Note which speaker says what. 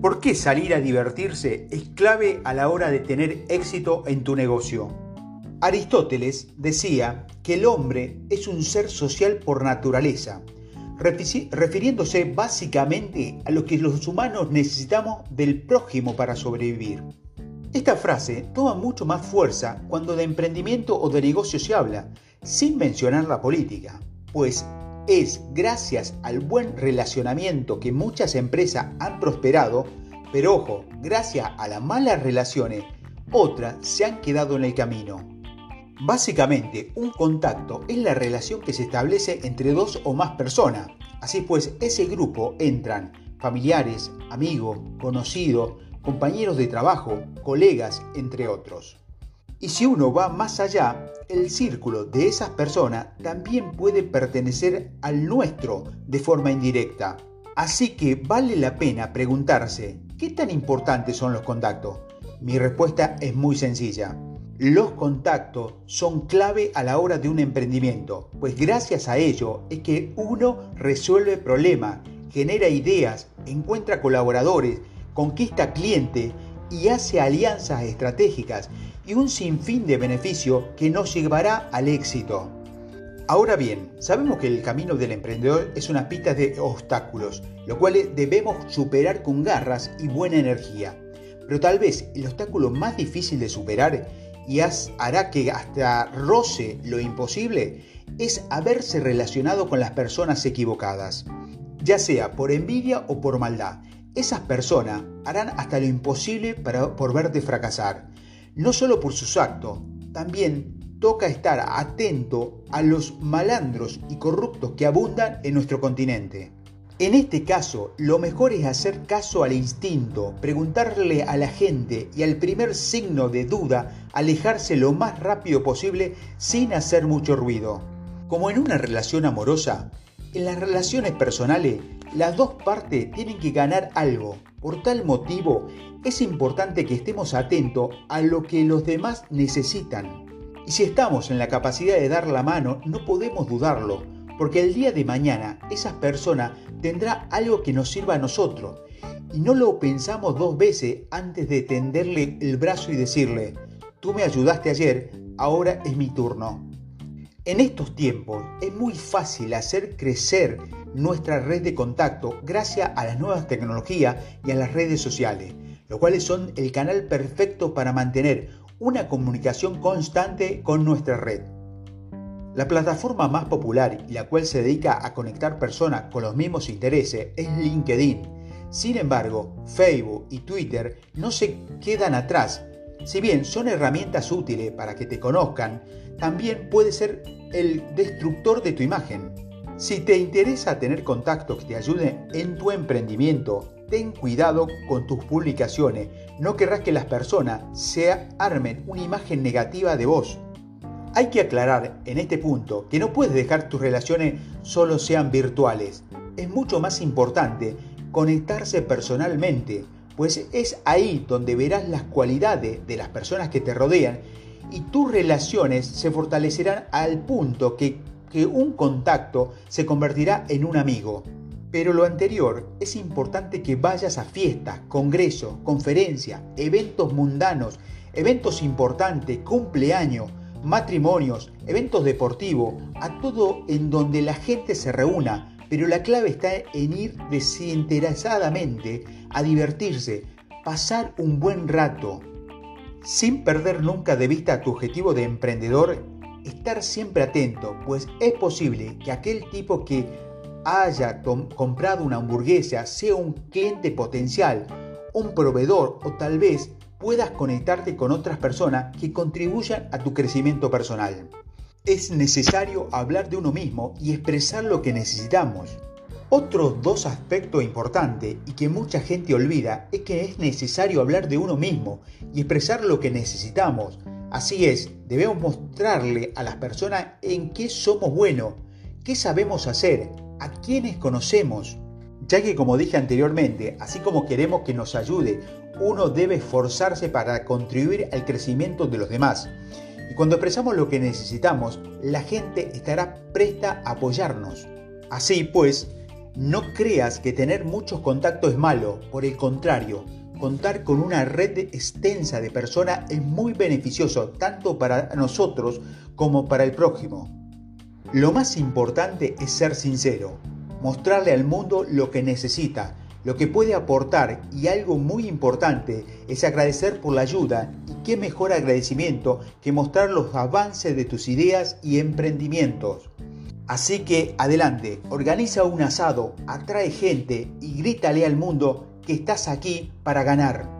Speaker 1: ¿Por qué salir a divertirse es clave a la hora de tener éxito en tu negocio? Aristóteles decía que el hombre es un ser social por naturaleza, refiriéndose básicamente a lo que los humanos necesitamos del prójimo para sobrevivir. Esta frase toma mucho más fuerza cuando de emprendimiento o de negocio se habla, sin mencionar la política, pues es gracias al buen relacionamiento que muchas empresas han prosperado, pero ojo, gracias a las malas relaciones, otras se han quedado en el camino. Básicamente, un contacto es la relación que se establece entre dos o más personas. Así pues, ese grupo entran familiares, amigos, conocidos, compañeros de trabajo, colegas, entre otros. Y si uno va más allá, el círculo de esas personas también puede pertenecer al nuestro de forma indirecta. Así que vale la pena preguntarse, ¿qué tan importantes son los contactos? Mi respuesta es muy sencilla. Los contactos son clave a la hora de un emprendimiento, pues gracias a ello es que uno resuelve problemas, genera ideas, encuentra colaboradores, conquista clientes y hace alianzas estratégicas y un sinfín de beneficios que nos llevará al éxito. Ahora bien, sabemos que el camino del emprendedor es una pista de obstáculos, lo cual debemos superar con garras y buena energía. Pero tal vez el obstáculo más difícil de superar y hará que hasta roce lo imposible es haberse relacionado con las personas equivocadas, ya sea por envidia o por maldad. Esas personas harán hasta lo imposible para, por verte fracasar, no solo por sus actos, también toca estar atento a los malandros y corruptos que abundan en nuestro continente. En este caso, lo mejor es hacer caso al instinto, preguntarle a la gente y al primer signo de duda, alejarse lo más rápido posible sin hacer mucho ruido. Como en una relación amorosa, en las relaciones personales, las dos partes tienen que ganar algo. Por tal motivo, es importante que estemos atentos a lo que los demás necesitan. Y si estamos en la capacidad de dar la mano, no podemos dudarlo, porque el día de mañana esa persona tendrá algo que nos sirva a nosotros. Y no lo pensamos dos veces antes de tenderle el brazo y decirle, tú me ayudaste ayer, ahora es mi turno. En estos tiempos es muy fácil hacer crecer nuestra red de contacto gracias a las nuevas tecnologías y a las redes sociales, los cuales son el canal perfecto para mantener una comunicación constante con nuestra red. La plataforma más popular y la cual se dedica a conectar personas con los mismos intereses es LinkedIn. Sin embargo, Facebook y Twitter no se quedan atrás. Si bien son herramientas útiles para que te conozcan, también puede ser el destructor de tu imagen. Si te interesa tener contactos que te ayuden en tu emprendimiento, ten cuidado con tus publicaciones. No querrás que las personas se armen una imagen negativa de vos. Hay que aclarar en este punto que no puedes dejar tus relaciones solo sean virtuales. Es mucho más importante conectarse personalmente, pues es ahí donde verás las cualidades de las personas que te rodean y tus relaciones se fortalecerán al punto que, que un contacto se convertirá en un amigo. Pero lo anterior es importante que vayas a fiestas, congresos, conferencias, eventos mundanos, eventos importantes, cumpleaños, matrimonios, eventos deportivos, a todo en donde la gente se reúna, pero la clave está en ir desinteresadamente a divertirse, pasar un buen rato, sin perder nunca de vista tu objetivo de emprendedor, estar siempre atento, pues es posible que aquel tipo que haya comprado una hamburguesa sea un cliente potencial, un proveedor o tal vez puedas conectarte con otras personas que contribuyan a tu crecimiento personal. Es necesario hablar de uno mismo y expresar lo que necesitamos. Otros dos aspectos importantes y que mucha gente olvida es que es necesario hablar de uno mismo y expresar lo que necesitamos. Así es, debemos mostrarle a las personas en qué somos buenos, qué sabemos hacer, a quienes conocemos. Ya que como dije anteriormente, así como queremos que nos ayude, uno debe esforzarse para contribuir al crecimiento de los demás. Y cuando expresamos lo que necesitamos, la gente estará presta a apoyarnos. Así pues, No creas que tener muchos contactos es malo, por el contrario, contar con una red extensa de personas es muy beneficioso tanto para nosotros como para el prójimo. Lo más importante es ser sincero, mostrarle al mundo lo que necesita, lo que puede aportar y algo muy importante es agradecer por la ayuda y qué mejor agradecimiento que mostrar los avances de tus ideas y emprendimientos. Así que adelante, organiza un asado, atrae gente y grítale al mundo que estás aquí para ganar.